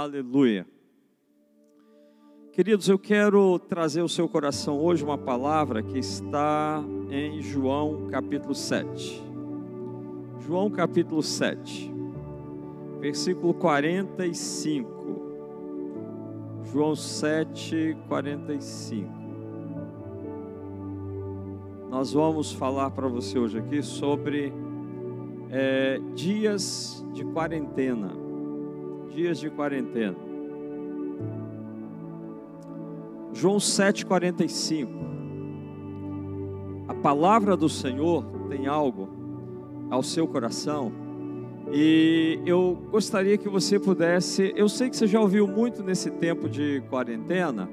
Aleluia. Queridos, eu quero trazer ao seu coração hoje uma palavra que está em João capítulo 7. João capítulo 7, versículo 45. João 7, 45. Nós vamos falar para você hoje aqui sobre é, dias de quarentena. Dias de quarentena. João 7,45. A palavra do Senhor tem algo ao seu coração. E eu gostaria que você pudesse. Eu sei que você já ouviu muito nesse tempo de quarentena.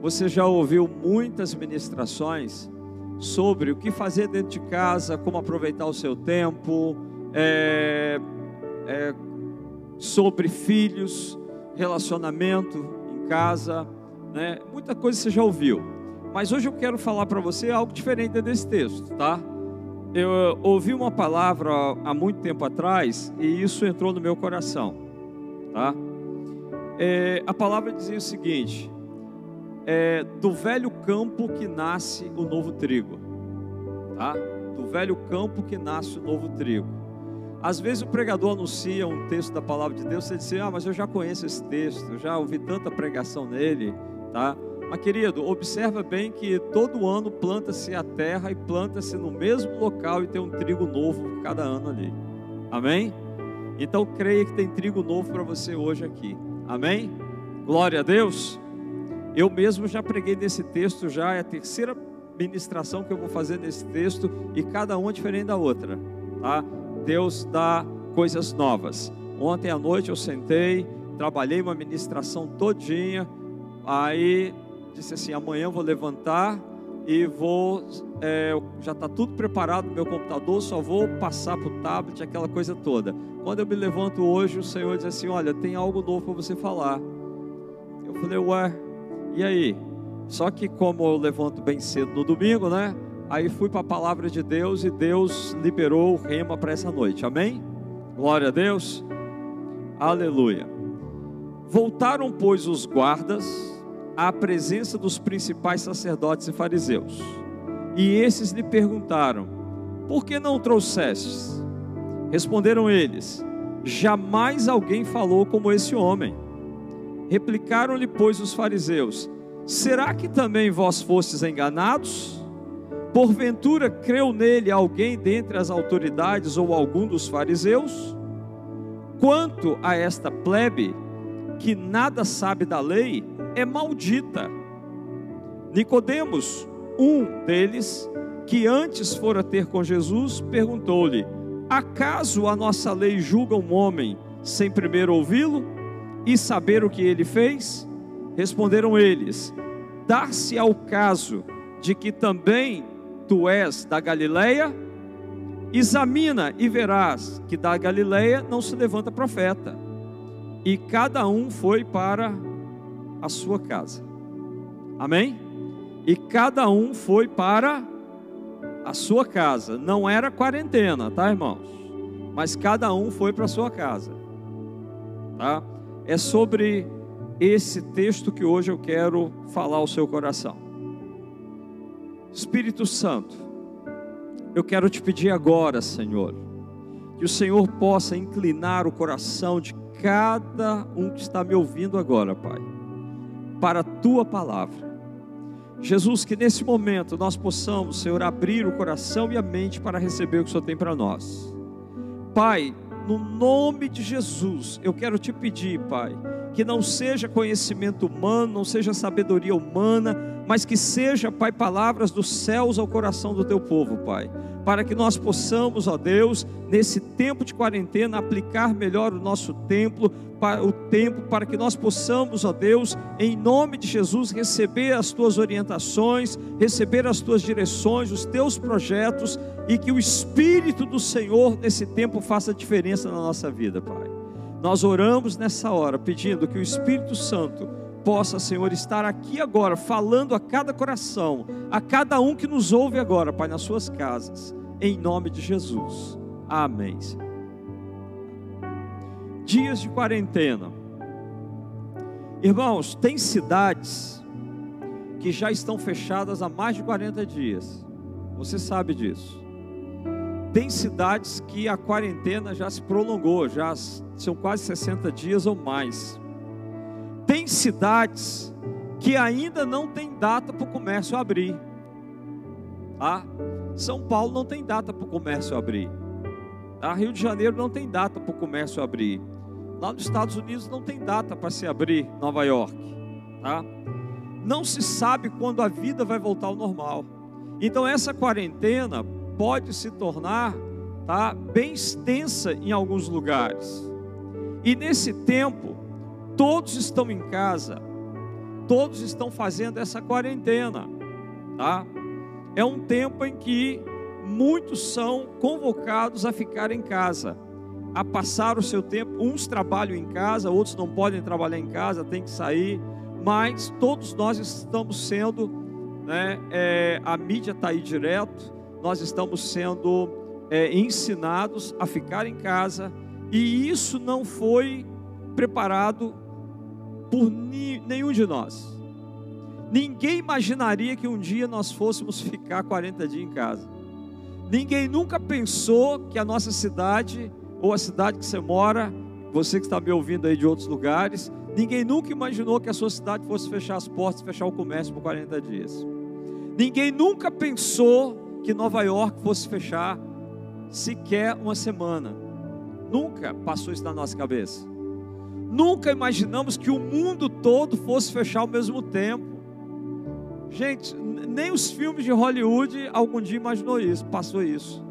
Você já ouviu muitas ministrações sobre o que fazer dentro de casa, como aproveitar o seu tempo, é, é, sobre filhos, relacionamento em casa, né? Muita coisa você já ouviu. Mas hoje eu quero falar para você algo diferente desse texto, tá? Eu ouvi uma palavra há muito tempo atrás e isso entrou no meu coração, tá? É, a palavra dizia o seguinte: é, do velho campo que nasce o novo trigo, tá? Do velho campo que nasce o novo trigo. Às vezes o pregador anuncia um texto da palavra de Deus, você diz, ah, mas eu já conheço esse texto, já ouvi tanta pregação nele, tá? Mas querido, observa bem que todo ano planta-se a terra e planta-se no mesmo local e tem um trigo novo cada ano ali. Amém? Então creia que tem trigo novo para você hoje aqui. Amém? Glória a Deus. Eu mesmo já preguei nesse texto, já é a terceira ministração que eu vou fazer nesse texto e cada uma diferente da outra, tá? Deus dá coisas novas. Ontem à noite eu sentei, trabalhei uma ministração todinha, aí disse assim: amanhã eu vou levantar e vou, é, já está tudo preparado no meu computador, só vou passar para o tablet, aquela coisa toda. Quando eu me levanto hoje, o Senhor diz assim: Olha, tem algo novo para você falar. Eu falei, ué, e aí? Só que como eu levanto bem cedo no domingo, né? Aí fui para a palavra de Deus e Deus liberou o rema para essa noite. Amém? Glória a Deus. Aleluia. Voltaram, pois, os guardas à presença dos principais sacerdotes e fariseus. E esses lhe perguntaram: Por que não trouxestes? Responderam eles: Jamais alguém falou como esse homem. Replicaram-lhe, pois, os fariseus: Será que também vós fostes enganados? Porventura creu nele alguém dentre as autoridades ou algum dos fariseus? Quanto a esta plebe, que nada sabe da lei, é maldita. Nicodemos, um deles, que antes fora ter com Jesus, perguntou-lhe: Acaso a nossa lei julga um homem sem primeiro ouvi-lo e saber o que ele fez? Responderam eles: Dar-se ao caso de que também tu és da Galileia? Examina e verás que da Galileia não se levanta profeta. E cada um foi para a sua casa. Amém? E cada um foi para a sua casa. Não era quarentena, tá, irmãos? Mas cada um foi para a sua casa. Tá? É sobre esse texto que hoje eu quero falar ao seu coração. Espírito Santo, eu quero te pedir agora, Senhor, que o Senhor possa inclinar o coração de cada um que está me ouvindo agora, Pai, para a tua palavra. Jesus, que nesse momento nós possamos, Senhor, abrir o coração e a mente para receber o que o Senhor tem para nós. Pai, no nome de Jesus, eu quero te pedir, Pai, que não seja conhecimento humano, não seja sabedoria humana, mas que seja, Pai, palavras dos céus ao coração do teu povo, Pai, para que nós possamos, ó Deus, nesse tempo de quarentena, aplicar melhor o nosso templo, para o tempo, para que nós possamos, ó Deus, em nome de Jesus, receber as tuas orientações, receber as tuas direções, os teus projetos, e que o Espírito do Senhor nesse tempo faça diferença na nossa vida, Pai. Nós oramos nessa hora, pedindo que o Espírito Santo possa, Senhor, estar aqui agora, falando a cada coração, a cada um que nos ouve agora, Pai, nas suas casas, em nome de Jesus. Amém. Dias de quarentena. Irmãos, tem cidades que já estão fechadas há mais de 40 dias. Você sabe disso. Tem cidades que a quarentena já se prolongou, já são quase 60 dias ou mais. Tem cidades que ainda não tem data para o comércio abrir. Tá? São Paulo não tem data para o comércio abrir. Tá? Rio de Janeiro não tem data para o comércio abrir. Lá nos Estados Unidos não tem data para se abrir Nova York. Tá? Não se sabe quando a vida vai voltar ao normal. Então essa quarentena pode se tornar tá, bem extensa em alguns lugares. E nesse tempo, todos estão em casa, todos estão fazendo essa quarentena, tá? É um tempo em que muitos são convocados a ficar em casa, a passar o seu tempo. Uns trabalham em casa, outros não podem trabalhar em casa, tem que sair, mas todos nós estamos sendo, né, é, a mídia está aí direto, nós estamos sendo é, ensinados a ficar em casa, e isso não foi preparado por nenhum de nós. Ninguém imaginaria que um dia nós fôssemos ficar 40 dias em casa. Ninguém nunca pensou que a nossa cidade, ou a cidade que você mora, você que está me ouvindo aí de outros lugares, ninguém nunca imaginou que a sua cidade fosse fechar as portas, fechar o comércio por 40 dias. Ninguém nunca pensou que Nova York fosse fechar sequer uma semana. Nunca passou isso na nossa cabeça. Nunca imaginamos que o mundo todo fosse fechar ao mesmo tempo. Gente, nem os filmes de Hollywood algum dia imaginou isso, passou isso,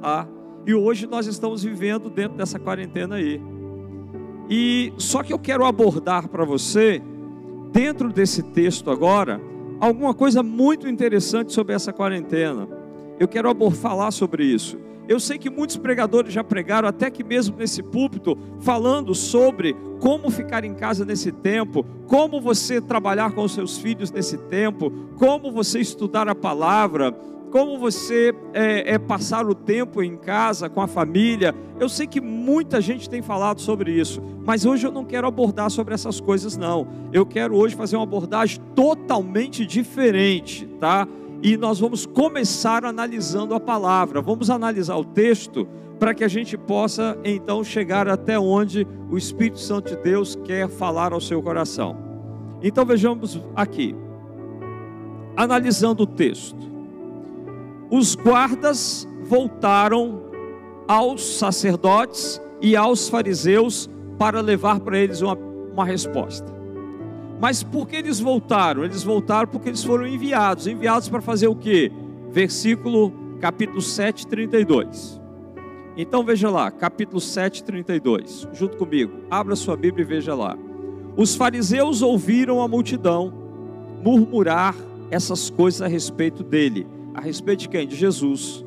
tá? E hoje nós estamos vivendo dentro dessa quarentena aí. E só que eu quero abordar para você, dentro desse texto agora, alguma coisa muito interessante sobre essa quarentena. Eu quero falar sobre isso. Eu sei que muitos pregadores já pregaram, até que mesmo nesse púlpito, falando sobre como ficar em casa nesse tempo, como você trabalhar com os seus filhos nesse tempo, como você estudar a palavra, como você é, é, passar o tempo em casa com a família. Eu sei que muita gente tem falado sobre isso, mas hoje eu não quero abordar sobre essas coisas, não. Eu quero hoje fazer uma abordagem totalmente diferente, tá? E nós vamos começar analisando a palavra. Vamos analisar o texto para que a gente possa então chegar até onde o Espírito Santo de Deus quer falar ao seu coração. Então vejamos aqui, analisando o texto. Os guardas voltaram aos sacerdotes e aos fariseus para levar para eles uma, uma resposta. Mas por que eles voltaram? Eles voltaram porque eles foram enviados. Enviados para fazer o quê? Versículo capítulo 7, 32. Então veja lá, capítulo 7, 32. Junto comigo. Abra sua Bíblia e veja lá. Os fariseus ouviram a multidão murmurar essas coisas a respeito dele. A respeito de quem? De Jesus.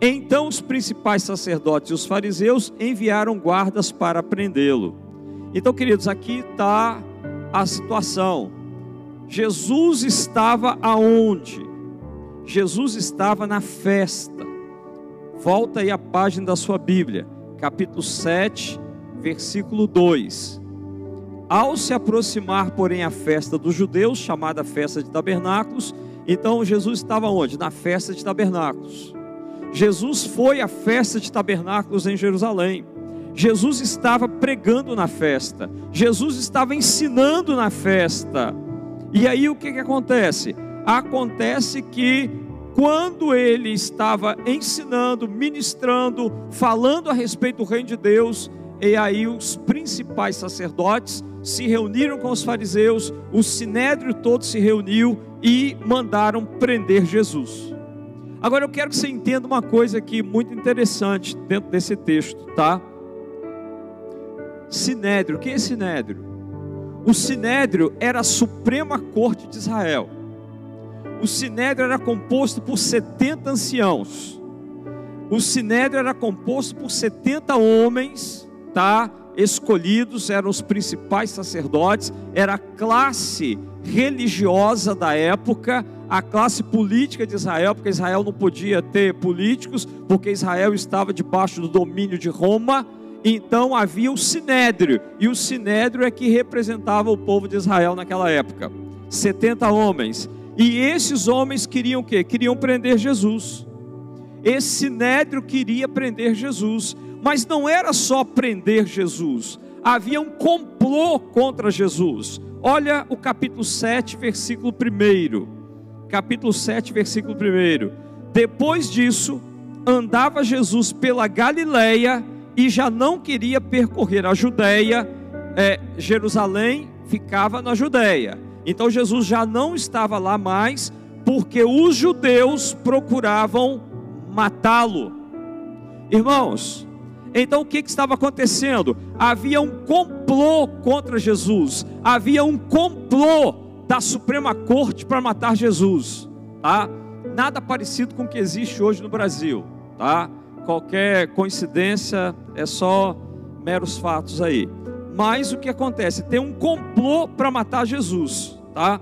Então os principais sacerdotes e os fariseus enviaram guardas para prendê-lo. Então, queridos, aqui está a situação. Jesus estava aonde? Jesus estava na festa. Volta aí a página da sua Bíblia, capítulo 7, versículo 2. Ao se aproximar, porém, a festa dos judeus, chamada festa de tabernáculos, então Jesus estava onde? Na festa de tabernáculos. Jesus foi à festa de tabernáculos em Jerusalém. Jesus estava pregando na festa, Jesus estava ensinando na festa. E aí o que, que acontece? Acontece que quando ele estava ensinando, ministrando, falando a respeito do reino de Deus, e aí os principais sacerdotes se reuniram com os fariseus, o sinédrio todo se reuniu e mandaram prender Jesus. Agora eu quero que você entenda uma coisa aqui muito interessante dentro desse texto, tá? Sinédrio. Quem é Sinédrio? O Sinédrio era a Suprema Corte de Israel. O Sinédrio era composto por 70 anciãos. O Sinédrio era composto por 70 homens, tá? Escolhidos, eram os principais sacerdotes, era a classe religiosa da época, a classe política de Israel, porque Israel não podia ter políticos, porque Israel estava debaixo do domínio de Roma Então havia o sinédrio, e o sinédrio é que representava o povo de Israel naquela época. 70 homens. E esses homens queriam o quê? Queriam prender Jesus. Esse sinédrio queria prender Jesus, mas não era só prender Jesus. Havia um complô contra Jesus. Olha o capítulo 7, versículo 1. Capítulo 7, versículo 1. Depois disso, andava Jesus pela Galileia e já não queria percorrer a Judéia, é, Jerusalém ficava na Judéia. Então Jesus já não estava lá mais, porque os judeus procuravam matá-lo. Irmãos, então o que, que, estava acontecendo? Havia um complô contra Jesus, havia um complô da Suprema Corte para matar Jesus, tá? Nada parecido com o que existe hoje no Brasil, tá? Qualquer coincidência é só meros fatos aí. Mas o que acontece? Tem um complô para matar Jesus, tá?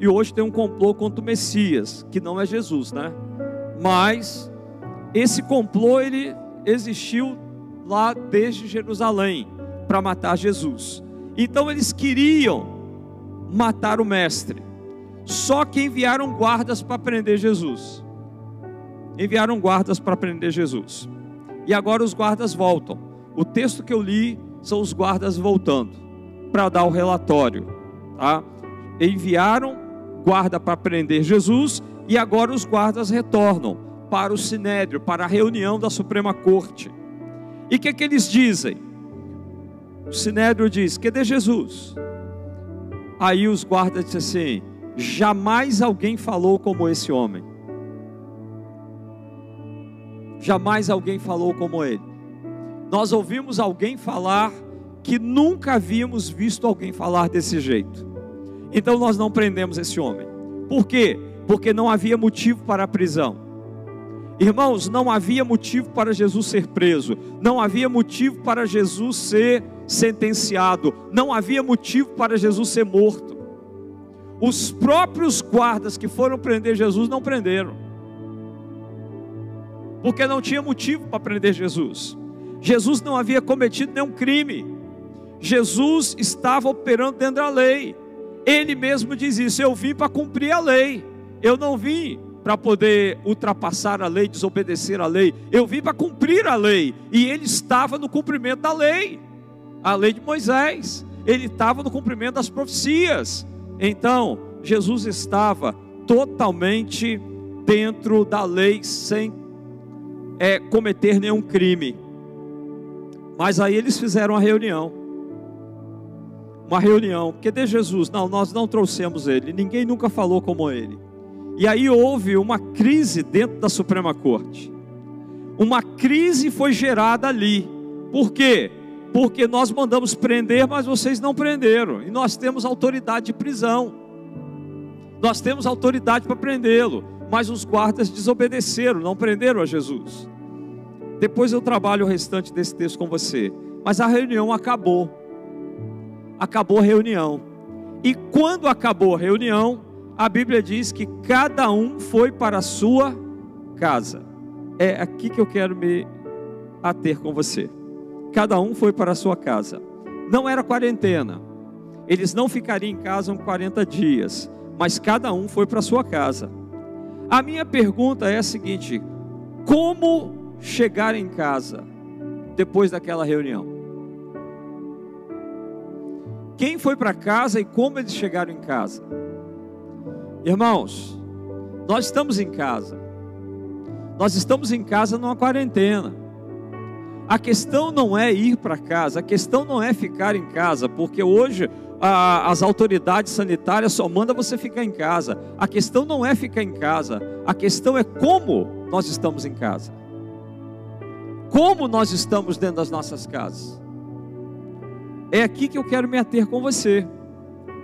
E hoje tem um complô contra o Messias, que não é Jesus, né? Mas esse complô ele existiu lá desde Jerusalém para matar Jesus. Então eles queriam matar o mestre. Só que enviaram guardas para prender Jesus. Enviaram guardas para prender Jesus. E agora os guardas voltam. O texto que eu li são os guardas voltando para dar o relatório, tá? Enviaram guarda para prender Jesus e agora os guardas retornam para o sinédrio, para a reunião da Suprema Corte. E o que, que eles dizem? O Sinédrio diz: Cadê Jesus? Aí os guardas dizem assim: Jamais alguém falou como esse homem. Jamais alguém falou como ele. Nós ouvimos alguém falar que nunca havíamos visto alguém falar desse jeito. Então nós não prendemos esse homem. Por quê? Porque não havia motivo para a prisão. Irmãos, não havia motivo para Jesus ser preso, não havia motivo para Jesus ser sentenciado, não havia motivo para Jesus ser morto. Os próprios guardas que foram prender Jesus não prenderam, porque não tinha motivo para prender Jesus. Jesus não havia cometido nenhum crime, Jesus estava operando dentro da lei. Ele mesmo diz isso: Eu vim para cumprir a lei, eu não vim para poder ultrapassar a lei, desobedecer a lei. Eu vim para cumprir a lei. E ele estava no cumprimento da lei, a lei de Moisés. Ele estava no cumprimento das profecias. Então, Jesus estava totalmente dentro da lei, sem é, cometer nenhum crime. Mas aí eles fizeram uma reunião. Uma reunião. Porque de Jesus? Não, nós não trouxemos ele. Ninguém nunca falou como ele. E aí houve uma crise dentro da Suprema Corte. Uma crise foi gerada ali. Por quê? Porque nós mandamos prender, mas vocês não prenderam. E nós temos autoridade de prisão. Nós temos autoridade para prendê-lo. Mas os guardas desobedeceram, não prenderam a Jesus. Depois eu trabalho o restante desse texto com você. Mas a reunião acabou. Acabou a reunião. E quando acabou a reunião, a Bíblia diz que cada um foi para a sua casa. É aqui que eu quero me ater com você. Cada um foi para a sua casa. Não era quarentena. Eles não ficariam em casa 40 dias, mas cada um foi para a sua casa. A minha pergunta é a seguinte: como chegar em casa depois daquela reunião? Quem foi para casa e como eles chegaram em casa? Irmãos, nós estamos em casa. Nós estamos em casa numa quarentena. A questão não é ir para casa, a questão não é ficar em casa, porque hoje a, as autoridades sanitárias só mandam você ficar em casa. A questão não é ficar em casa, a questão é como nós estamos em casa. Como nós estamos dentro das nossas casas. É aqui que eu quero me ater com você,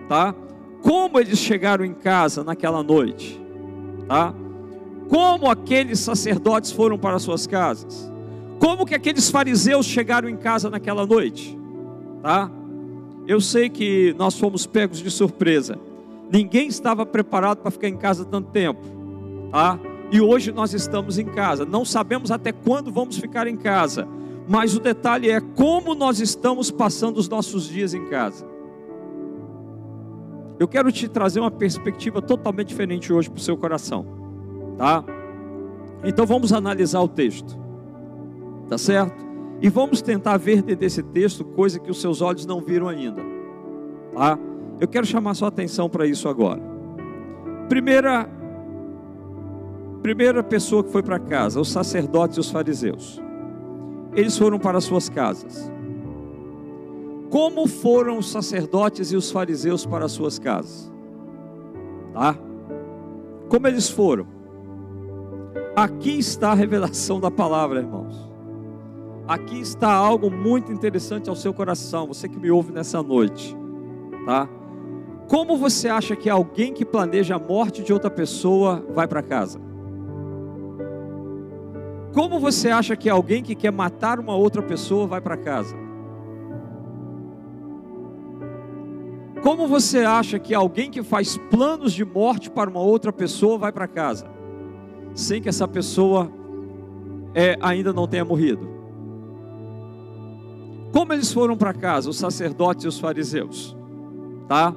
tá? como eles chegaram em casa naquela noite, tá? Como aqueles sacerdotes foram para suas casas? Como que aqueles fariseus chegaram em casa naquela noite? Tá? Eu sei que nós fomos pegos de surpresa. Ninguém estava preparado para ficar em casa tanto tempo, tá? E hoje nós estamos em casa. Não sabemos até quando vamos ficar em casa, mas o detalhe é como nós estamos passando os nossos dias em casa. Eu quero te trazer uma perspectiva totalmente diferente hoje para o seu coração, tá? Então vamos analisar o texto, tá certo? E vamos tentar ver dentro desse texto coisa que os seus olhos não viram ainda, tá? Eu quero chamar sua atenção para isso agora. Primeira, primeira pessoa que foi para casa, os sacerdotes e os fariseus. Eles foram para suas casas. Como foram os sacerdotes e os fariseus para suas casas? Tá? Como eles foram? Aqui está a revelação da palavra, irmãos. Aqui está algo muito interessante ao seu coração, você que me ouve nessa noite, tá? Como você acha que alguém que planeja a morte de outra pessoa vai para casa? Como você acha que alguém que quer matar uma outra pessoa vai para casa? Como você acha que alguém que faz planos de morte para uma outra pessoa vai para casa, sem que essa pessoa é, ainda não tenha morrido? Como eles foram para casa, os sacerdotes e os fariseus? Tá?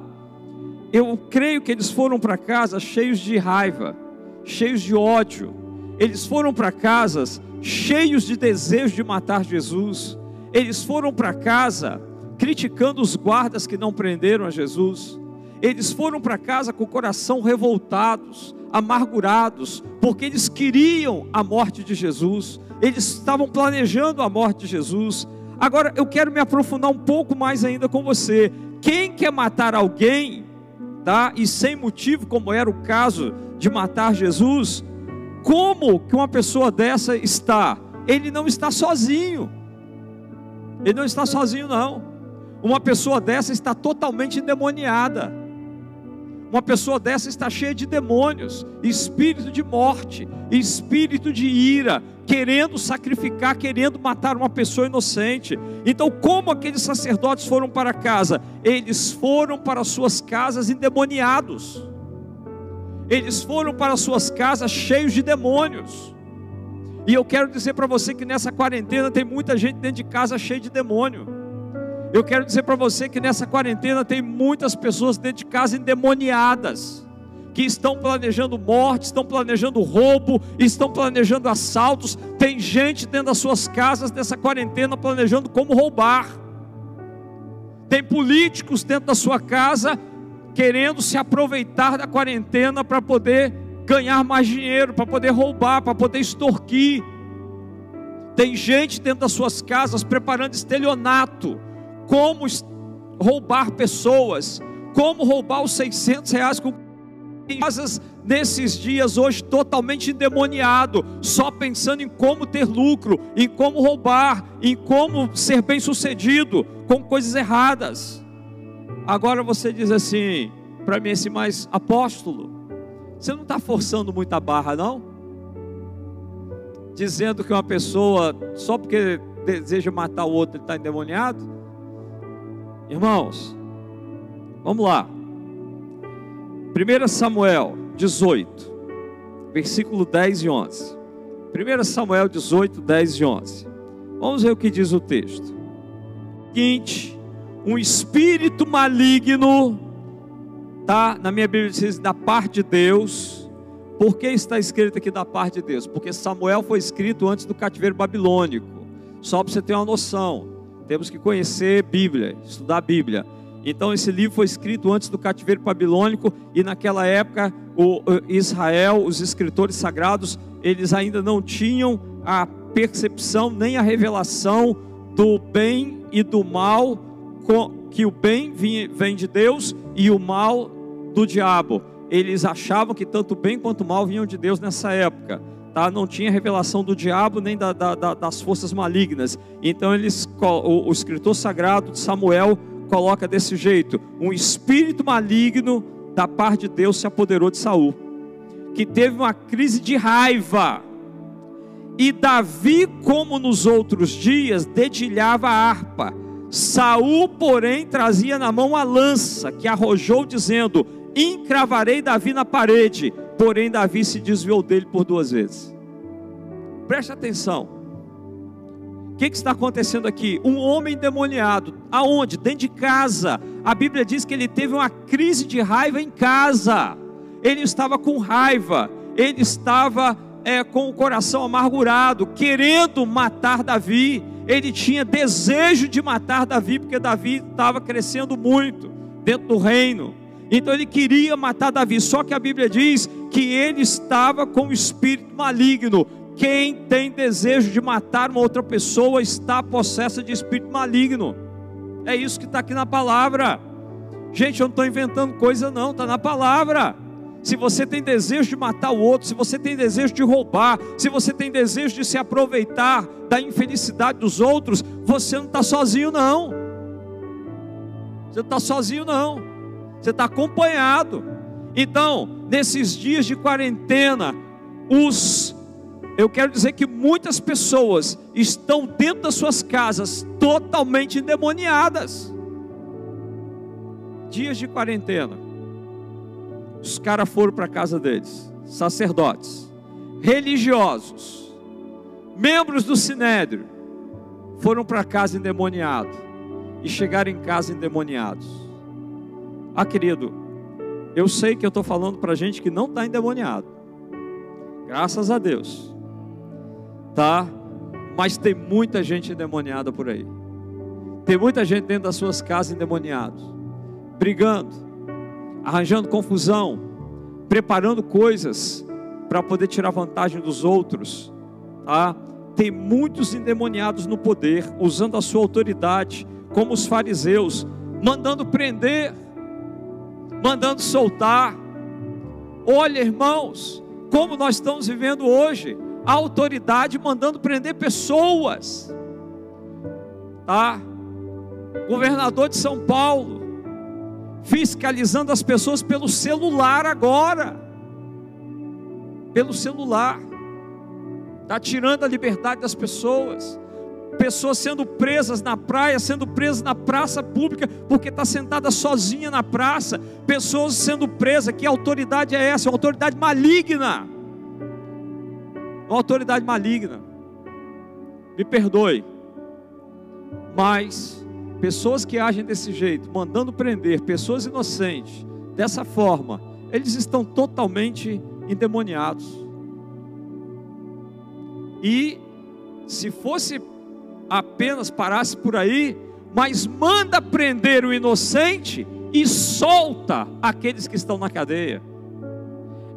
Eu creio que eles foram para casa cheios de raiva, cheios de ódio. Eles foram para casas cheios de desejo de matar Jesus. Eles foram para casa criticando os guardas que não prenderam a Jesus. Eles foram para casa com o coração revoltados, amargurados, porque eles queriam a morte de Jesus, eles estavam planejando a morte de Jesus. Agora eu quero me aprofundar um pouco mais ainda com você. Quem quer matar alguém, tá? E sem motivo, como era o caso de matar Jesus, como que uma pessoa dessa está? Ele não está sozinho. Ele não está sozinho não. Uma pessoa dessa está totalmente endemoniada. Uma pessoa dessa está cheia de demônios, espírito de morte, espírito de ira, querendo sacrificar, querendo matar uma pessoa inocente. Então, como aqueles sacerdotes foram para casa? Eles foram para suas casas endemoniados. Eles foram para suas casas cheios de demônios. E eu quero dizer para você que nessa quarentena tem muita gente dentro de casa cheia de demônio. Eu quero dizer para você que nessa quarentena tem muitas pessoas dentro de casa endemoniadas, que estão planejando morte, estão planejando roubo, estão planejando assaltos. Tem gente dentro das suas casas nessa quarentena planejando como roubar. Tem políticos dentro da sua casa querendo se aproveitar da quarentena para poder ganhar mais dinheiro, para poder roubar, para poder extorquir. Tem gente dentro das suas casas preparando estelionato como roubar pessoas, como roubar os 600 reais com casas nesses dias hoje totalmente endemoniado, só pensando em como ter lucro, em como roubar, em como ser bem sucedido com coisas erradas. Agora você diz assim, para mim esse mais apóstolo, você não está forçando muita barra não? Dizendo que uma pessoa só porque deseja matar o outro está endemoniado? Irmãos, vamos lá. 1 Samuel 18, versículo 10 e 11. 1 Samuel 18, 10 e 11. Vamos ver o que diz o texto. Seguinte, um espírito maligno, tá? Na minha Bíblia diz da parte de Deus. Por que está escrito aqui da parte de Deus? Porque Samuel foi escrito antes do cativeiro babilônico. Só para você ter uma noção. Temos que conhecer Bíblia, estudar Bíblia. Então esse livro foi escrito antes do cativeiro babilônico e naquela época o Israel, os escritores sagrados, eles ainda não tinham a percepção nem a revelação do bem e do mal, que o bem vem de Deus e o mal do diabo. Eles achavam que tanto o bem quanto o mal vinham de Deus nessa época tá? não tinha revelação do diabo nem da, da, da, das forças malignas. Então eles, o, o escritor sagrado de Samuel coloca desse jeito: um espírito maligno da parte de Deus se apoderou de Saul, que teve uma crise de raiva. E Davi, como nos outros dias, dedilhava a harpa. Saul, porém, trazia na mão a lança, que arrojou, dizendo: Encravarei Davi na parede. Porém, Davi se desviou dele por duas vezes. Preste atenção. O que, que está acontecendo aqui? Um homem endemoniado. Aonde? Dentro de casa. A Bíblia diz que ele teve uma crise de raiva em casa. Ele estava com raiva. Ele estava é, com o coração amargurado, querendo matar Davi. Ele tinha desejo de matar Davi, porque Davi estava crescendo muito dentro do reino. Então ele queria matar Davi, só que a Bíblia diz que ele estava com o espírito maligno. Quem tem desejo de matar uma outra pessoa está possessa de espírito maligno. É isso que está aqui na palavra. Gente, eu não estou inventando coisa, não, está na palavra. Se você tem desejo de matar o outro, se você tem desejo de roubar, se você tem desejo de se aproveitar da infelicidade dos outros, você não está sozinho, não. Você não está sozinho, não. Você está acompanhado. Então, nesses dias de quarentena, os eu quero dizer que muitas pessoas estão dentro das suas casas totalmente endemoniadas. Dias de quarentena. Os caras foram para a casa deles, sacerdotes, religiosos, membros do sinédrio, foram para casa endemoniados e chegaram em casa endemoniados. Ah, querido, eu sei que eu estou falando para gente que não está endemoniado, graças a Deus tá? Mas tem muita gente endemoniada por aí. Tem muita gente dentro das suas casas endemoniados, brigando, arranjando confusão, preparando coisas para poder tirar vantagem dos outros, tá? Tem muitos endemoniados no poder, usando a sua autoridade, como os fariseus, mandando prender, mandando soltar. Olha, irmãos, como nós estamos vivendo hoje a autoridade mandando prender pessoas. Tá? Governador de São Paulo fiscalizando as pessoas pelo celular agora. Pelo celular. Está tirando a liberdade das pessoas. Pessoas sendo presas na praia, sendo presas na praça pública, porque está sentada sozinha na praça. Pessoas sendo presas. Que autoridade é essa? Uma autoridade maligna uma autoridade maligna. Me perdoe, mas pessoas que agem desse jeito, mandando prender pessoas inocentes, dessa forma, eles estão totalmente endemoniados. E se fosse apenas parasse por aí, mas manda prender o inocente e solta aqueles que estão na cadeia.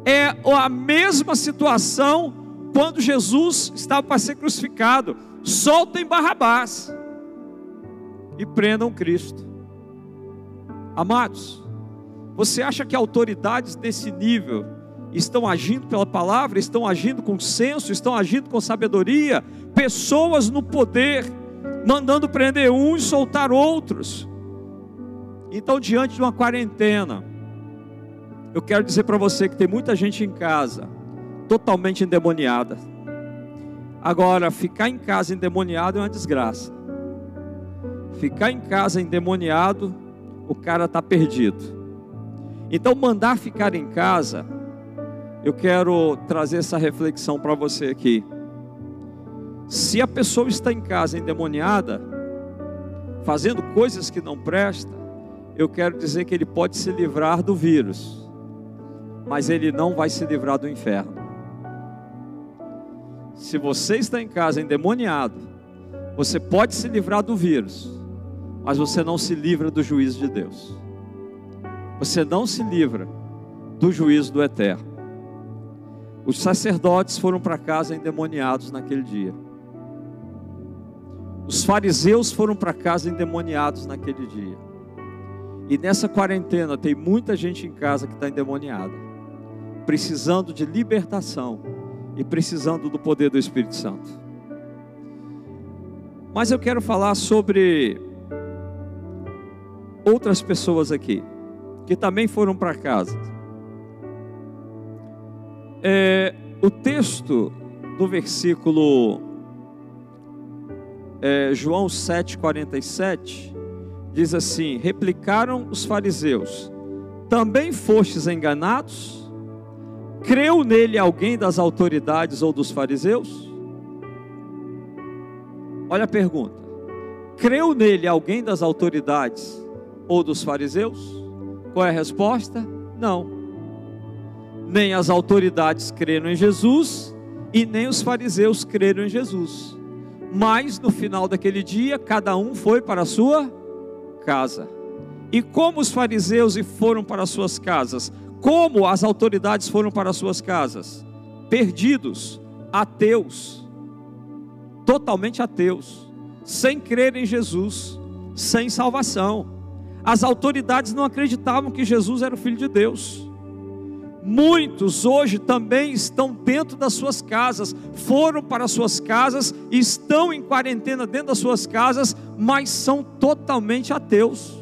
É a mesma situação quando Jesus estava para ser crucificado, soltem Barrabás e prendam Cristo. Amados, você acha que autoridades desse nível estão agindo pela palavra, estão agindo com senso, estão agindo com sabedoria? Pessoas no poder, mandando prender uns e soltar outros. Então, diante de uma quarentena, eu quero dizer para você que tem muita gente em casa totalmente endemoniada. Agora, ficar em casa endemoniado é uma desgraça. Ficar em casa endemoniado, o cara está perdido. Então, mandar ficar em casa, eu quero trazer essa reflexão para você aqui. Se a pessoa está em casa endemoniada, fazendo coisas que não prestam, eu quero dizer que ele pode se livrar do vírus, mas ele não vai se livrar do inferno. Se você está em casa endemoniado, você pode se livrar do vírus, mas você não se livra do juízo de Deus. Você não se livra do juízo do eterno. Os sacerdotes foram para casa endemoniados naquele dia. Os fariseus foram para casa endemoniados naquele dia. E nessa quarentena tem muita gente em casa que está endemoniada, precisando de libertação e precisando do poder do Espírito Santo. Mas eu quero falar sobre outras pessoas aqui, que também foram para casa. É, o texto do versículo é, João 7,47 diz assim: Replicaram os fariseus: Também fostes enganados? Creu nele alguém das autoridades ou dos fariseus? Olha a pergunta: creu nele alguém das autoridades ou dos fariseus? Qual é a resposta? Não. Nem as autoridades creram em Jesus e nem os fariseus creram em Jesus. Mas no final daquele dia, cada um foi para a sua casa. E como os fariseus foram para as suas casas? Como as autoridades foram para as suas casas? Perdidos, ateus, totalmente ateus, sem crer em Jesus, sem salvação. As autoridades não acreditavam que Jesus era o Filho de Deus. Muitos hoje também estão dentro das suas casas, foram para suas casas, estão em quarentena dentro das suas casas, mas são totalmente ateus.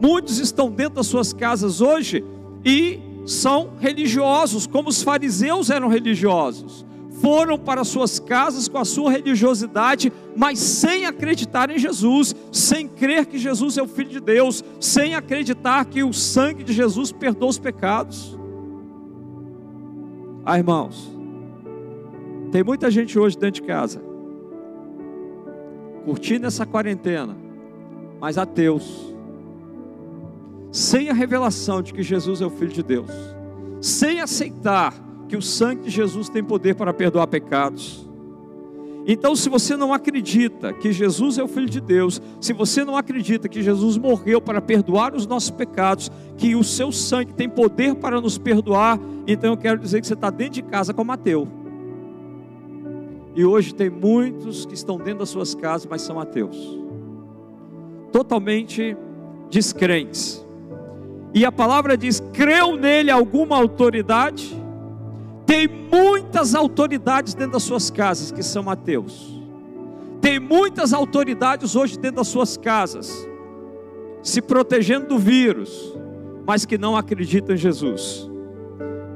Muitos estão dentro das suas casas hoje e são religiosos, como os fariseus eram religiosos. Foram para suas casas com a sua religiosidade, mas sem acreditar em Jesus, sem crer que Jesus é o Filho de Deus, sem acreditar que o sangue de Jesus perdoa os pecados. Ah, irmãos, tem muita gente hoje dentro de casa, curtindo essa quarentena, mas ateus, sem a revelação de que Jesus é o Filho de Deus, sem aceitar que o sangue de Jesus tem poder para perdoar pecados. Então, se você não acredita que Jesus é o Filho de Deus, se você não acredita que Jesus morreu para perdoar os nossos pecados, que o seu sangue tem poder para nos perdoar, então eu quero dizer que você está dentro de casa como ateu. E hoje tem muitos que estão dentro das suas casas, mas são ateus, totalmente descrentes. E a palavra diz: creu nele alguma autoridade? Tem muitas autoridades dentro das suas casas que são ateus. Tem muitas autoridades hoje dentro das suas casas, se protegendo do vírus, mas que não acreditam em Jesus.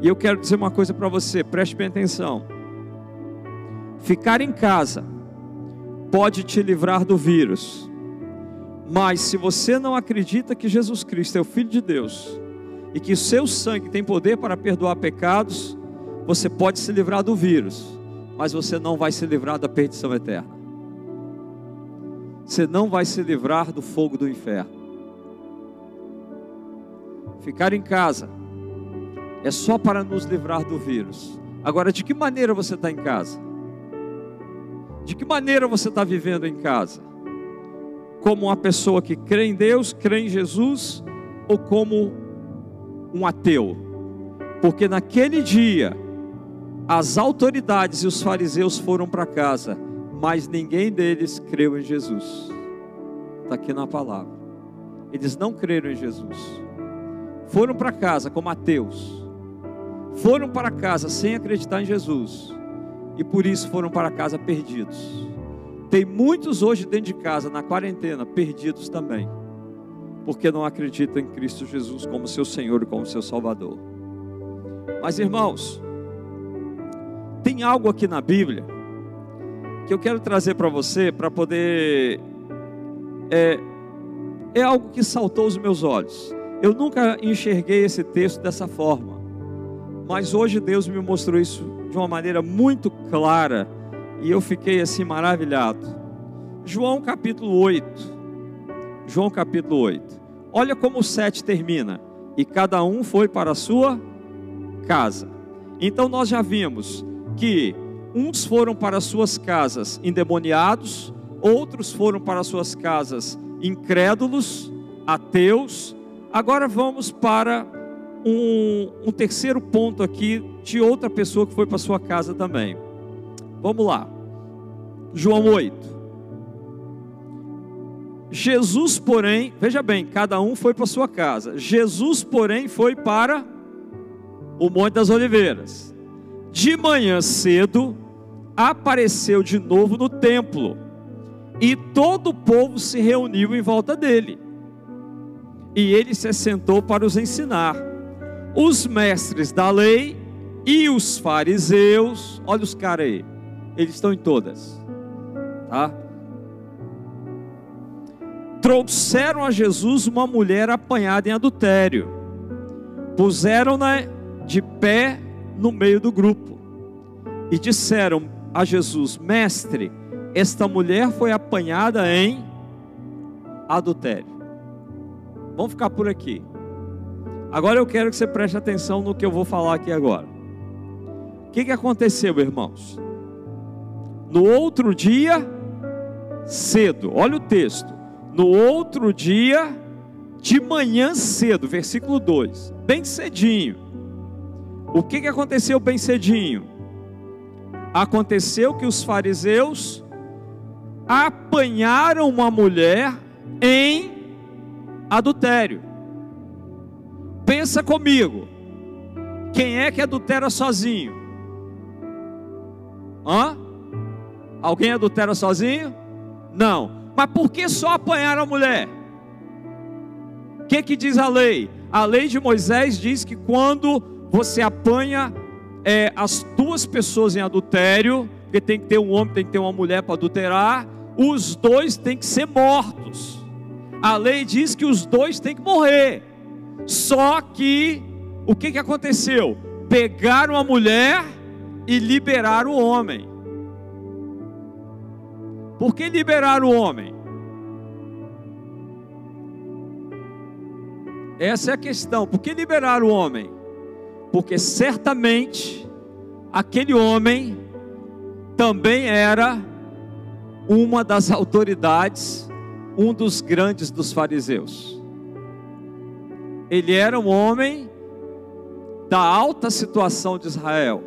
E eu quero dizer uma coisa para você, preste bem atenção. Ficar em casa pode te livrar do vírus, mas se você não acredita que Jesus Cristo é o Filho de Deus e que o seu sangue tem poder para perdoar pecados, você pode se livrar do vírus, mas você não vai se livrar da perdição eterna. Você não vai se livrar do fogo do inferno. Ficar em casa é só para nos livrar do vírus. Agora, de que maneira você está em casa? De que maneira você está vivendo em casa? como uma pessoa que crê em Deus, crê em Jesus, ou como um ateu. Porque naquele dia, as autoridades e os fariseus foram para casa, mas ninguém deles creu em Jesus. Está aqui na palavra. Eles não creram em Jesus. Foram para casa como ateus. Foram para casa sem acreditar em Jesus. E por isso foram para casa perdidos. Tem muitos hoje dentro de casa, na quarentena, perdidos também, porque não acreditam em Cristo Jesus como seu Senhor e como seu Salvador. Mas irmãos, tem algo aqui na Bíblia que eu quero trazer para você, para poder. É, é algo que saltou os meus olhos. Eu nunca enxerguei esse texto dessa forma, mas hoje Deus me mostrou isso de uma maneira muito clara e eu fiquei assim maravilhado. João capítulo 8. João capítulo 8. Olha como o 7 termina. E cada um foi para a sua casa. Então nós já vimos que uns foram para suas casas endemoniados, outros foram para suas casas incrédulos, ateus. Agora vamos para um, um terceiro ponto aqui de outra pessoa que foi para sua casa também. Vamos lá. João 8. Jesus, porém, veja bem, cada um foi para sua casa. Jesus, porém, foi para o Monte das Oliveiras. De manhã cedo, apareceu de novo no templo, e todo o povo se reuniu em volta dele. E ele se assentou para os ensinar. Os mestres da lei e os fariseus, olha os caras aí, eles estão em todas, tá? Trouxeram a Jesus uma mulher apanhada em adultério, puseram-na de pé no meio do grupo e disseram a Jesus: Mestre, esta mulher foi apanhada em adultério. Vamos ficar por aqui. Agora eu quero que você preste atenção no que eu vou falar aqui agora. O que, que aconteceu, irmãos? No outro dia, cedo, olha o texto. No outro dia, de manhã cedo, versículo 2, bem cedinho. O que, que aconteceu bem cedinho? Aconteceu que os fariseus apanharam uma mulher em adultério. Pensa comigo. Quem é que adultera sozinho? Hã? Alguém adultera sozinho? Não. Mas por que só apanhar a mulher? O que, que diz a lei? A lei de Moisés diz que quando você apanha é, as duas pessoas em adultério, porque tem que ter um homem, tem que ter uma mulher para adulterar, os dois têm que ser mortos. A lei diz que os dois têm que morrer. Só que o que, que aconteceu? Pegaram a mulher e liberaram o homem. Por que liberaram o homem? Essa é a questão. Por que liberaram o homem? Porque certamente aquele homem também era uma das autoridades, um dos grandes dos fariseus ele era um homem da alta situação de Israel.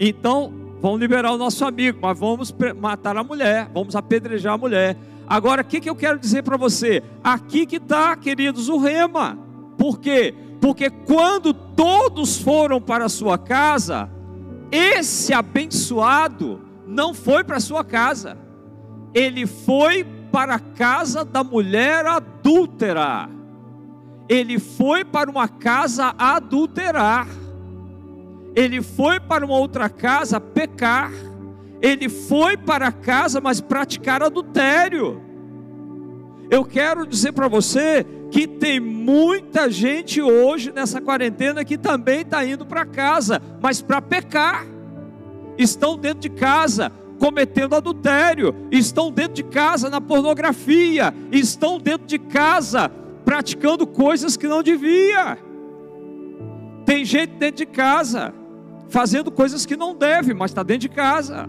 Então, vão liberar o nosso amigo, mas vamos matar a mulher, vamos apedrejar a mulher. Agora, o que, que eu quero dizer para você? Aqui que está, queridos, o rema. Por quê? Porque quando todos foram para a sua casa, esse abençoado não foi para a sua casa, ele foi para a casa da mulher adúltera. Ele foi para uma casa adulterar, ele foi para uma outra casa pecar, ele foi para casa, mas praticar adultério. Eu quero dizer para você que tem muita gente hoje nessa quarentena que também está indo para casa, mas para pecar. Estão dentro de casa cometendo adultério, estão dentro de casa na pornografia, estão dentro de casa praticando coisas que não devia. Tem gente dentro de casa fazendo coisas que não deve, mas está dentro de casa.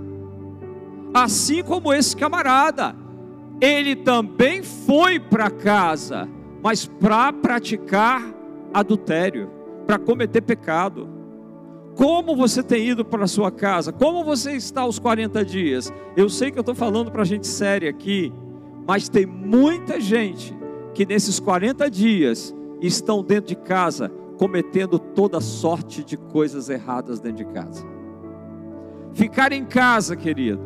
Assim como esse camarada, ele também foi para casa, mas para praticar adultério, para cometer pecado. Como você tem ido para a sua casa? Como você está aos 40 dias? Eu sei que eu estou falando para gente séria aqui, mas tem muita gente que nesses 40 dias estão dentro de casa cometendo toda sorte de coisas erradas dentro de casa. Ficar em casa, querido,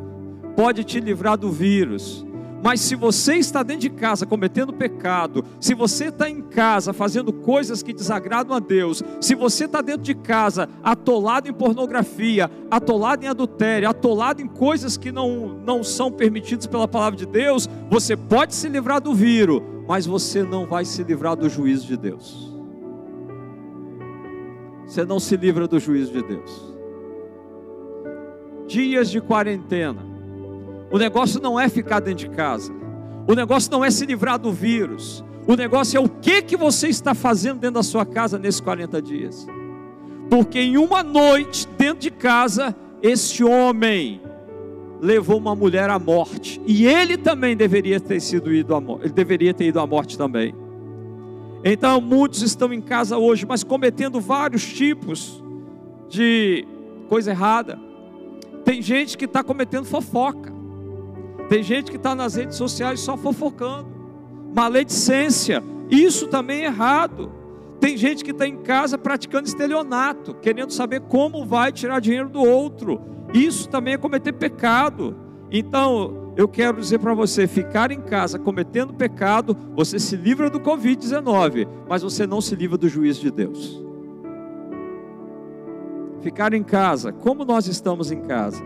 pode te livrar do vírus, mas se você está dentro de casa cometendo pecado, se você está em casa fazendo coisas que desagradam a Deus, se você está dentro de casa atolado em pornografia, atolado em adultério, atolado em coisas que não, não são permitidas pela palavra de Deus, você pode se livrar do vírus, mas você não vai se livrar do juízo de Deus. Você não se livra do juízo de Deus. Dias de quarentena. O negócio não é ficar dentro de casa. O negócio não é se livrar do vírus. O negócio é o que que você está fazendo dentro da sua casa nesses 40 dias. Porque em uma noite dentro de casa, esse homem levou uma mulher à morte. E ele também deveria ter sido ido à morte. Ele deveria ter ido à morte também. Então muitos estão em casa hoje, mas cometendo vários tipos de coisa errada. Tem gente que está cometendo fofoca. Tem gente que está nas redes sociais só fofocando. Maledicência. Isso também é errado. Tem gente que está em casa praticando estelionato, querendo saber como vai tirar dinheiro do outro isso também é cometer pecado. Então, eu quero dizer para você: ficar em casa cometendo pecado, você se livra do Covid-19, mas você não se livra do juízo de Deus. Ficar em casa, como nós estamos em casa?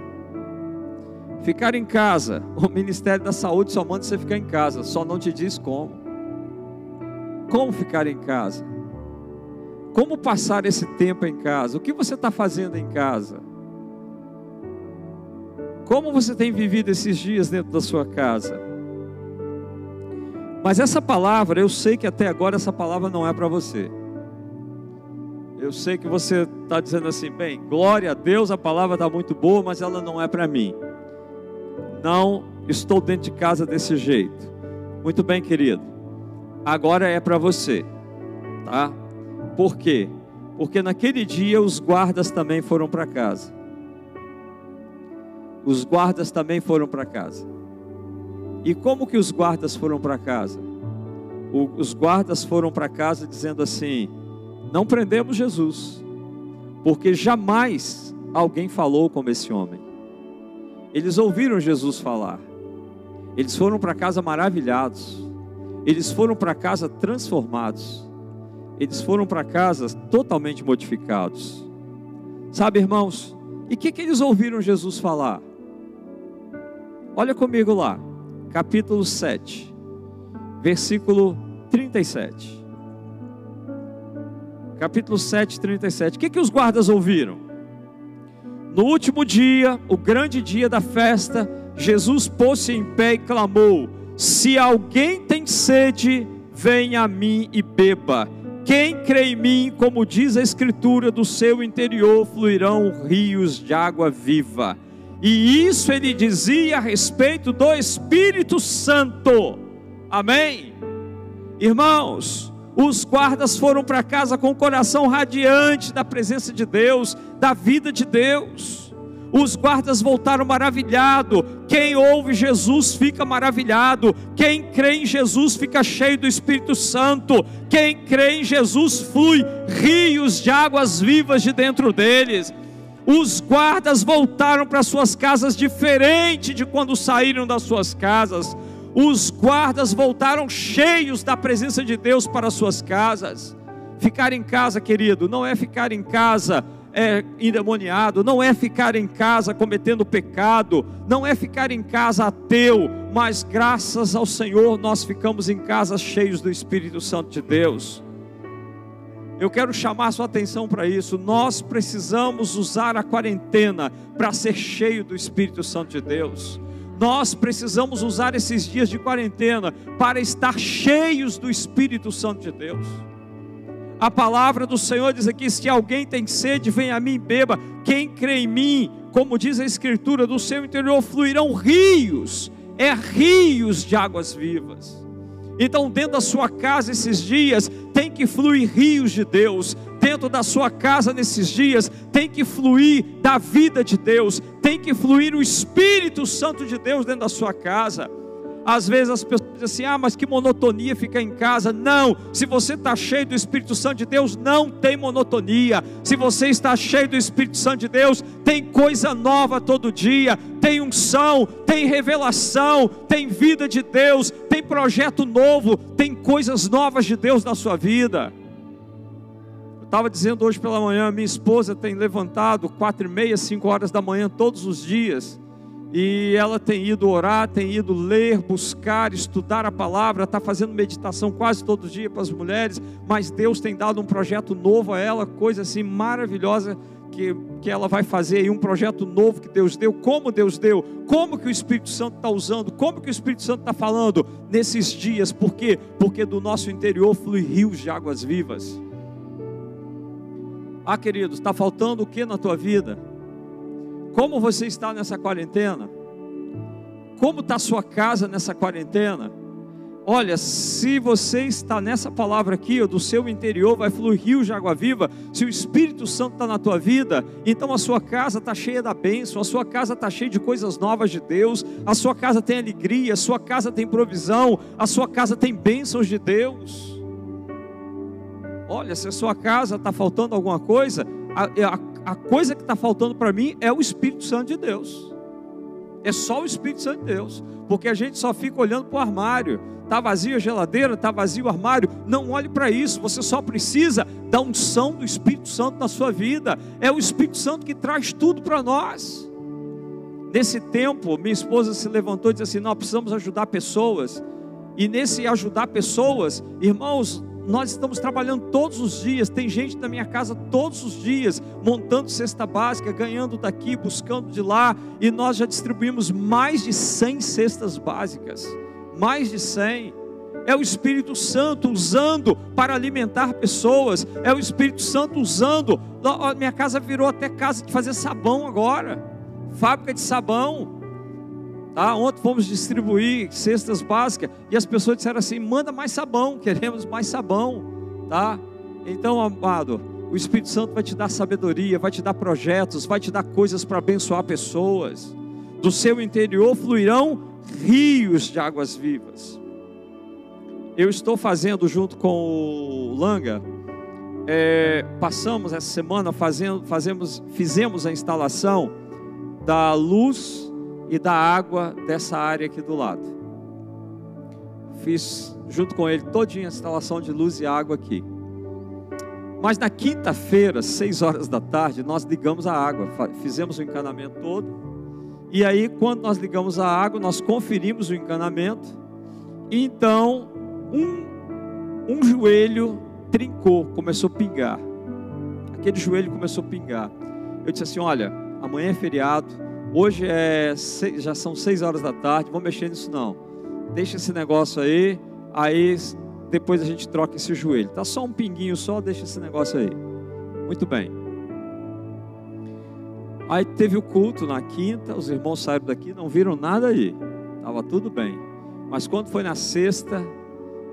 Ficar em casa, o Ministério da Saúde só manda você ficar em casa, só não te diz como. Como ficar em casa? Como passar esse tempo em casa? O que você está fazendo em casa? Como você tem vivido esses dias dentro da sua casa? Mas essa palavra, eu sei que até agora essa palavra não é para você. Eu sei que você está dizendo assim, bem, glória a Deus, a palavra está muito boa, mas ela não é para mim. Não estou dentro de casa desse jeito. Muito bem, querido. Agora é para você, tá? Por quê? Porque naquele dia os guardas também foram para casa. Os guardas também foram para casa. E como que os guardas foram para casa? O, os guardas foram para casa dizendo assim: não prendemos Jesus, porque jamais alguém falou como esse homem. Eles ouviram Jesus falar, eles foram para casa maravilhados, eles foram para casa transformados, eles foram para casa totalmente modificados. Sabe, irmãos, e o que, que eles ouviram Jesus falar? Olha comigo lá, capítulo 7, versículo 37. Capítulo 7, 37. O que, que os guardas ouviram? No último dia, o grande dia da festa, Jesus pôs-se em pé e clamou: Se alguém tem sede, venha a mim e beba. Quem crê em mim, como diz a Escritura, do seu interior fluirão rios de água viva. E isso ele dizia a respeito do Espírito Santo. Amém? Irmãos, os guardas foram para casa com o coração radiante da presença de Deus, da vida de Deus. Os guardas voltaram maravilhado. Quem ouve Jesus fica maravilhado. Quem crê em Jesus fica cheio do Espírito Santo. Quem crê em Jesus flui rios de águas vivas de dentro deles. Os guardas voltaram para suas casas diferente de quando saíram das suas casas. Os guardas voltaram cheios da presença de Deus para suas casas. Ficar em casa, querido, não é ficar em casa é, endemoniado, não é ficar em casa cometendo pecado, não é ficar em casa ateu, mas graças ao Senhor nós ficamos em casa cheios do Espírito Santo de Deus. Eu quero chamar sua atenção para isso. Nós precisamos usar a quarentena para ser cheio do Espírito Santo de Deus. Nós precisamos usar esses dias de quarentena para estar cheios do Espírito Santo de Deus. A palavra do Senhor diz aqui: se alguém tem sede, venha a mim e beba. Quem crê em mim, como diz a Escritura, do seu interior fluirão rios, é rios de águas vivas. Então, dentro da sua casa esses dias, tem que fluir rios de Deus. Dentro da sua casa nesses dias, tem que fluir da vida de Deus, tem que fluir o Espírito Santo de Deus dentro da sua casa. Às vezes as pessoas dizem assim: ah, mas que monotonia ficar em casa. Não, se você está cheio do Espírito Santo de Deus, não tem monotonia. Se você está cheio do Espírito Santo de Deus, tem coisa nova todo dia, tem unção, tem revelação, tem vida de Deus, tem projeto novo, tem coisas novas de Deus na sua vida. Estava dizendo hoje pela manhã, minha esposa tem levantado quatro e meia, cinco horas da manhã todos os dias e ela tem ido orar, tem ido ler, buscar, estudar a palavra, está fazendo meditação quase todo dia para as mulheres, mas Deus tem dado um projeto novo a ela, coisa assim maravilhosa que, que ela vai fazer aí, um projeto novo que Deus deu, como Deus deu, como que o Espírito Santo está usando, como que o Espírito Santo está falando nesses dias, por quê? Porque do nosso interior flui rios de águas vivas. Ah, queridos, está faltando o que na tua vida? Como você está nessa quarentena? Como está a sua casa nessa quarentena? Olha, se você está nessa palavra aqui, do seu interior vai fluir rio de água viva. Se o Espírito Santo está na tua vida, então a sua casa está cheia da bênção, a sua casa está cheia de coisas novas de Deus, a sua casa tem alegria, a sua casa tem provisão, a sua casa tem bênçãos de Deus. Olha, se a sua casa está faltando alguma coisa, a, a, a coisa que está faltando para mim é o Espírito Santo de Deus. É só o Espírito Santo de Deus. Porque a gente só fica olhando para o armário. Está vazio a geladeira, está vazio o armário. Não olhe para isso. Você só precisa da unção do Espírito Santo na sua vida. É o Espírito Santo que traz tudo para nós. Nesse tempo, minha esposa se levantou e disse assim: Nós precisamos ajudar pessoas. E nesse ajudar pessoas, irmãos, nós estamos trabalhando todos os dias. Tem gente na minha casa todos os dias montando cesta básica, ganhando daqui, buscando de lá, e nós já distribuímos mais de 100 cestas básicas. Mais de 100 é o Espírito Santo usando para alimentar pessoas, é o Espírito Santo usando. Minha casa virou até casa de fazer sabão agora, fábrica de sabão. Tá? Ontem fomos distribuir cestas básicas e as pessoas disseram assim: manda mais sabão, queremos mais sabão. Tá? Então, amado, o Espírito Santo vai te dar sabedoria, vai te dar projetos, vai te dar coisas para abençoar pessoas. Do seu interior fluirão rios de águas vivas. Eu estou fazendo junto com o Langa, é, passamos essa semana fazendo, fazemos, fizemos a instalação da luz e da água dessa área aqui do lado. Fiz junto com ele todinha a instalação de luz e água aqui. Mas na quinta-feira, seis horas da tarde, nós ligamos a água, fizemos o encanamento todo. E aí, quando nós ligamos a água, nós conferimos o encanamento. E então um, um joelho trincou, começou a pingar. Aquele joelho começou a pingar. Eu disse assim: Olha, amanhã é feriado, hoje é seis, já são seis horas da tarde, vamos mexer nisso não. Deixa esse negócio aí, aí depois a gente troca esse joelho. Tá só um pinguinho só, deixa esse negócio aí. Muito bem. Aí teve o culto na quinta, os irmãos saíram daqui, não viram nada aí. Tava tudo bem. Mas quando foi na sexta,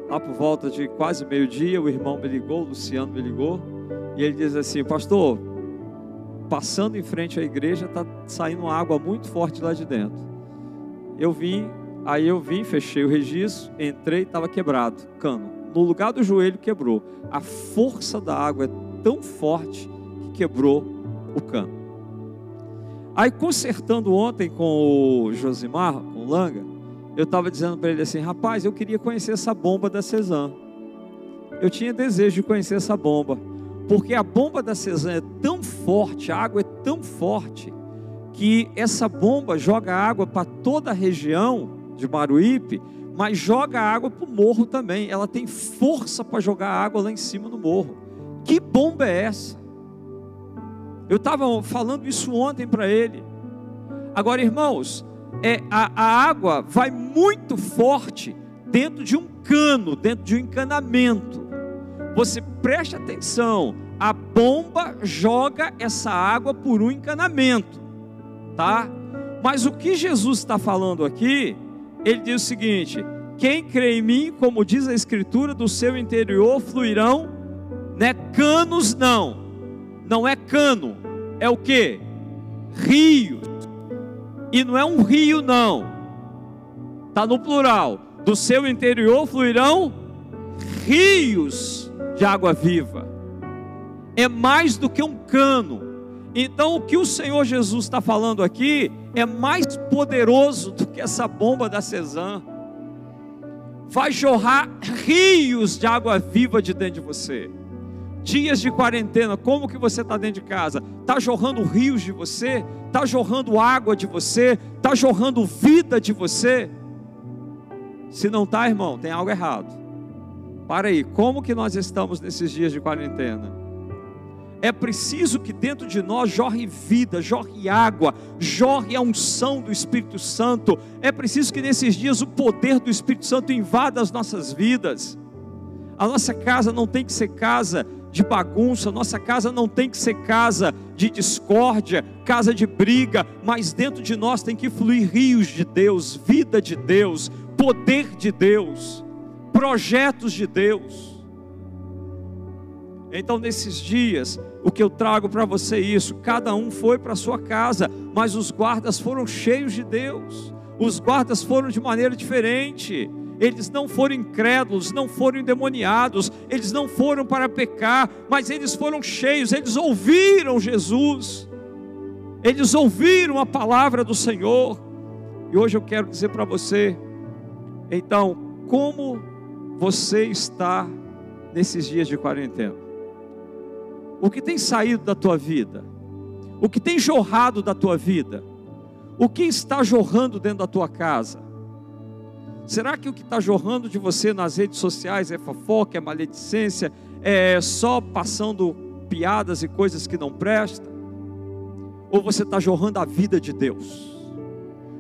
lá por volta de quase meio-dia, o irmão me ligou, o Luciano me ligou, e ele diz assim: Pastor, passando em frente à igreja, está saindo água muito forte lá de dentro. Eu vim, aí eu vim, fechei o registro, entrei, estava quebrado, cano. No lugar do joelho quebrou. A força da água é tão forte que quebrou o cano. Aí consertando ontem com o Josimar, com o Langa, eu estava dizendo para ele assim: rapaz, eu queria conhecer essa bomba da Cezanne. Eu tinha desejo de conhecer essa bomba, porque a bomba da Cezanne é tão forte, a água é tão forte, que essa bomba joga água para toda a região de Maruípe, mas joga água para o morro também. Ela tem força para jogar água lá em cima no morro. Que bomba é essa? Eu estava falando isso ontem para ele. Agora, irmãos, é, a, a água vai muito forte dentro de um cano, dentro de um encanamento. Você preste atenção, a bomba joga essa água por um encanamento, tá? Mas o que Jesus está falando aqui, ele diz o seguinte: quem crê em mim, como diz a Escritura, do seu interior fluirão, né? Canos não, não é cano, é o que? Rios e não é um rio, não. Está no plural. Do seu interior fluirão rios de água viva. É mais do que um cano. Então, o que o Senhor Jesus está falando aqui é mais poderoso do que essa bomba da Cezanne. Vai jorrar rios de água viva de dentro de você dias de quarentena, como que você está dentro de casa? Está jorrando rios de você? Está jorrando água de você? Está jorrando vida de você? Se não está, irmão, tem algo errado. Para aí, como que nós estamos nesses dias de quarentena? É preciso que dentro de nós jorre vida, jorre água, jorre a unção do Espírito Santo. É preciso que nesses dias o poder do Espírito Santo invada as nossas vidas. A nossa casa não tem que ser casa de bagunça, nossa casa não tem que ser casa de discórdia, casa de briga, mas dentro de nós tem que fluir rios de Deus, vida de Deus, poder de Deus, projetos de Deus. Então, nesses dias, o que eu trago para você é isso: cada um foi para sua casa, mas os guardas foram cheios de Deus, os guardas foram de maneira diferente. Eles não foram incrédulos, não foram endemoniados, eles não foram para pecar, mas eles foram cheios, eles ouviram Jesus, eles ouviram a palavra do Senhor. E hoje eu quero dizer para você, então, como você está nesses dias de quarentena? O que tem saído da tua vida? O que tem jorrado da tua vida? O que está jorrando dentro da tua casa? Será que o que está jorrando de você nas redes sociais é fofoca, é maledicência, é só passando piadas e coisas que não prestam? Ou você está jorrando a vida de Deus?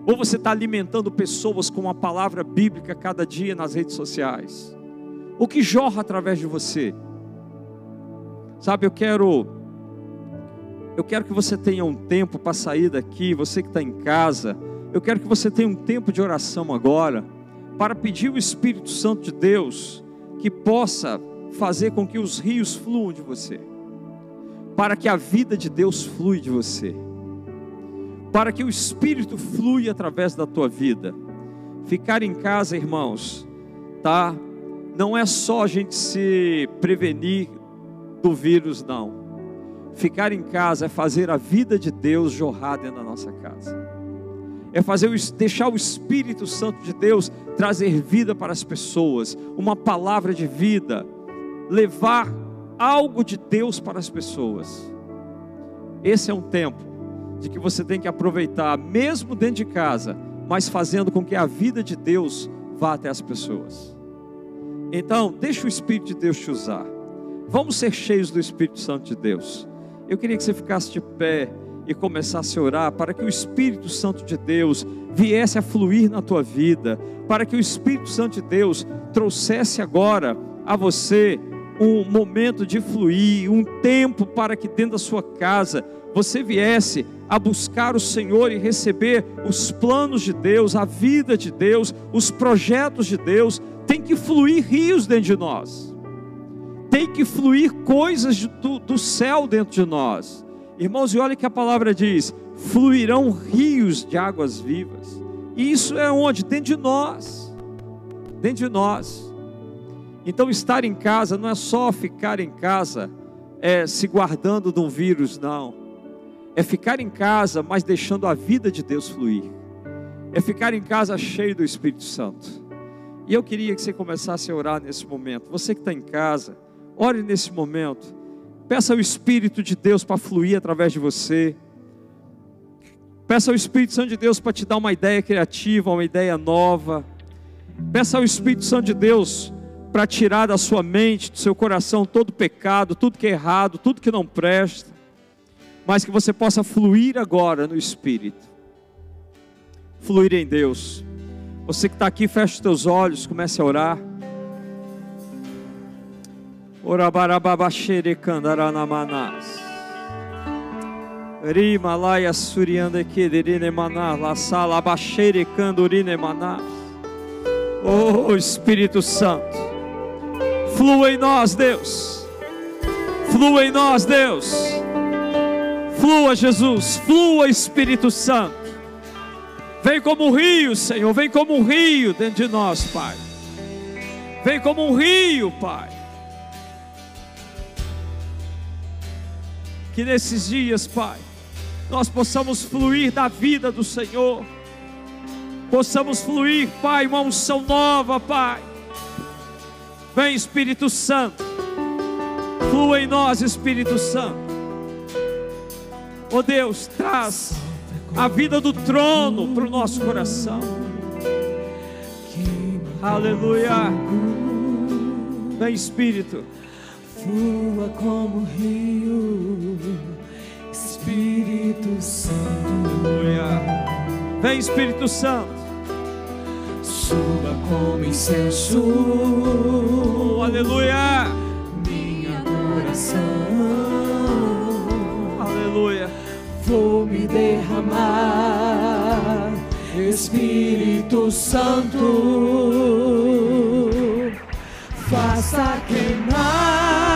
Ou você está alimentando pessoas com a palavra bíblica cada dia nas redes sociais? O que jorra através de você? Sabe, eu quero eu quero que você tenha um tempo para sair daqui, você que está em casa, eu quero que você tenha um tempo de oração agora, para pedir o Espírito Santo de Deus que possa fazer com que os rios fluam de você, para que a vida de Deus flui de você, para que o Espírito flui através da tua vida. Ficar em casa, irmãos, tá? Não é só a gente se prevenir do vírus, não Ficar em casa é fazer a vida de Deus jorrar dentro da nossa casa. É fazer deixar o Espírito Santo de Deus trazer vida para as pessoas, uma palavra de vida, levar algo de Deus para as pessoas. Esse é um tempo de que você tem que aproveitar, mesmo dentro de casa, mas fazendo com que a vida de Deus vá até as pessoas. Então, deixa o Espírito de Deus te usar. Vamos ser cheios do Espírito Santo de Deus. Eu queria que você ficasse de pé e começasse a orar para que o Espírito Santo de Deus viesse a fluir na tua vida, para que o Espírito Santo de Deus trouxesse agora a você um momento de fluir, um tempo para que dentro da sua casa você viesse a buscar o Senhor e receber os planos de Deus, a vida de Deus, os projetos de Deus, tem que fluir rios dentro de nós tem que fluir coisas do, do céu dentro de nós. Irmãos, e olha que a palavra diz: fluirão rios de águas vivas. E isso é onde? Dentro de nós. Dentro de nós. Então, estar em casa não é só ficar em casa é, se guardando de um vírus, não. É ficar em casa, mas deixando a vida de Deus fluir. É ficar em casa cheio do Espírito Santo. E eu queria que você começasse a orar nesse momento. Você que está em casa, Ore nesse momento. Peça ao Espírito de Deus para fluir através de você. Peça ao Espírito Santo de Deus para te dar uma ideia criativa, uma ideia nova. Peça ao Espírito Santo de Deus para tirar da sua mente, do seu coração todo pecado, tudo que é errado, tudo que não presta. Mas que você possa fluir agora no Espírito. Fluir em Deus. Você que está aqui, feche os teus olhos, comece a orar. Orabarababachere candaranamanas. Rima laia surianda kederine maná, la sala bachere candurine maná. Oh Espírito Santo, flua em nós, Deus. Flua em nós, Deus. Flua, Jesus. Flua, Espírito Santo. Vem como um rio, Senhor. Vem como um rio dentro de nós, Pai. Vem como um rio, Pai. que nesses dias, Pai, nós possamos fluir da vida do Senhor, possamos fluir, Pai, uma unção nova, Pai. Vem, Espírito Santo, flua em nós, Espírito Santo. Oh Deus, traz a vida do trono para o nosso coração. Aleluia. Vem, Espírito flua como rio, Espírito Santo. Vem, Espírito Santo. Suba como incenso. Aleluia. Minha coração. Aleluia. Vou me derramar, Espírito Santo. Faça queimar.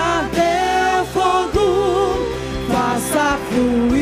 Espírito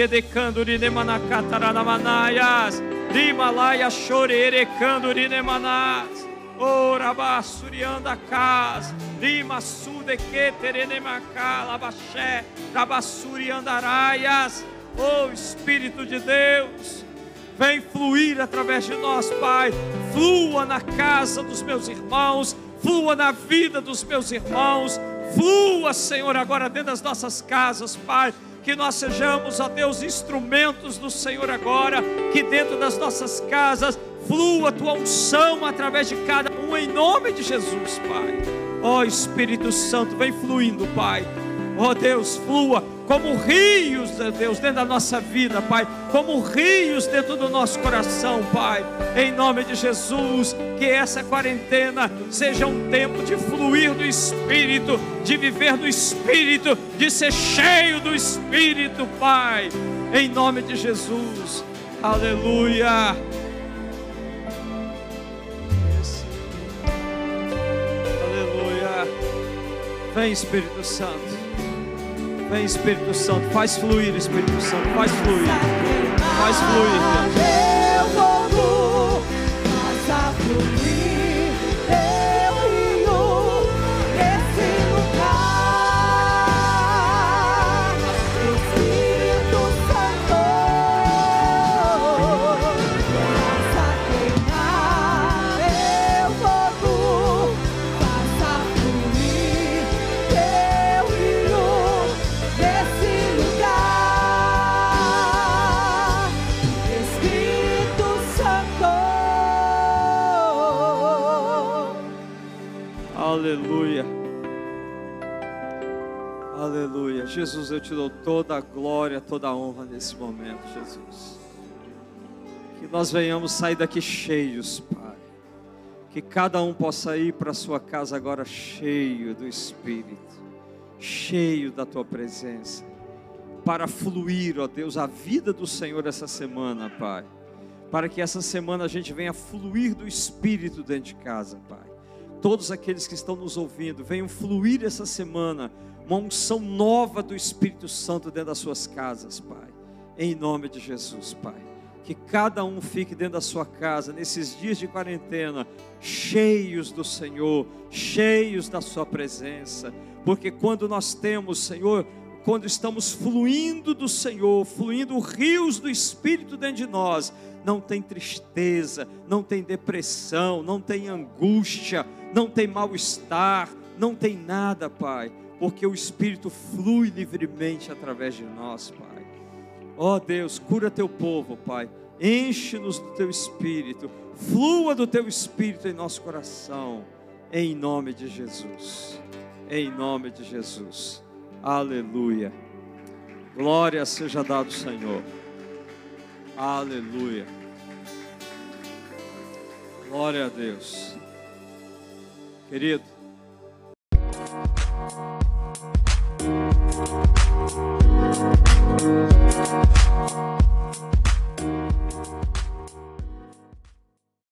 Edecanduri nemanacataranamanajas. Limalaya chore erecanduri nemanás. O rabassurianda cas. Lima sude que terenemacá. Labaxé. Rabassuri andaraias. Oh Espírito de Deus. Vem fluir através de nós, Pai. Flua na casa dos meus irmãos, flua na vida dos meus irmãos, flua, Senhor, agora dentro das nossas casas, Pai. Que nós sejamos, ó Deus, instrumentos do Senhor agora, que dentro das nossas casas flua a tua unção através de cada um, em nome de Jesus, Pai. Ó Espírito Santo, vem fluindo, Pai. Ó Deus, flua como rios, Deus, dentro da nossa vida, Pai. Como rios dentro do nosso coração, Pai. Em nome de Jesus, que essa quarentena seja um tempo de fluir do Espírito, de viver do Espírito, de ser cheio do Espírito, Pai. Em nome de Jesus. Aleluia. Aleluia. Vem Espírito Santo. Vem Espírito Santo. Faz fluir, Espírito Santo. Faz fluir. Faz fluir, Deus. Fogo, faça fluir Aleluia. Aleluia. Jesus, eu te dou toda a glória, toda a honra nesse momento, Jesus. Que nós venhamos sair daqui cheios, Pai. Que cada um possa ir para sua casa agora cheio do Espírito, cheio da tua presença, para fluir, ó Deus, a vida do Senhor essa semana, Pai. Para que essa semana a gente venha fluir do Espírito dentro de casa, Pai. Todos aqueles que estão nos ouvindo, venham fluir essa semana uma unção nova do Espírito Santo dentro das suas casas, Pai. Em nome de Jesus, Pai. Que cada um fique dentro da sua casa nesses dias de quarentena, cheios do Senhor, cheios da Sua presença, porque quando nós temos, Senhor, quando estamos fluindo do Senhor, fluindo rios do Espírito dentro de nós, não tem tristeza, não tem depressão, não tem angústia, não tem mal-estar, não tem nada, Pai porque o Espírito flui livremente através de nós, Pai. Ó oh, Deus, cura teu povo, Pai. Enche-nos do teu Espírito, flua do teu Espírito em nosso coração, em nome de Jesus. Em nome de Jesus. Aleluia. Glória seja dado, Senhor. Aleluia. Glória a Deus. Querido, Música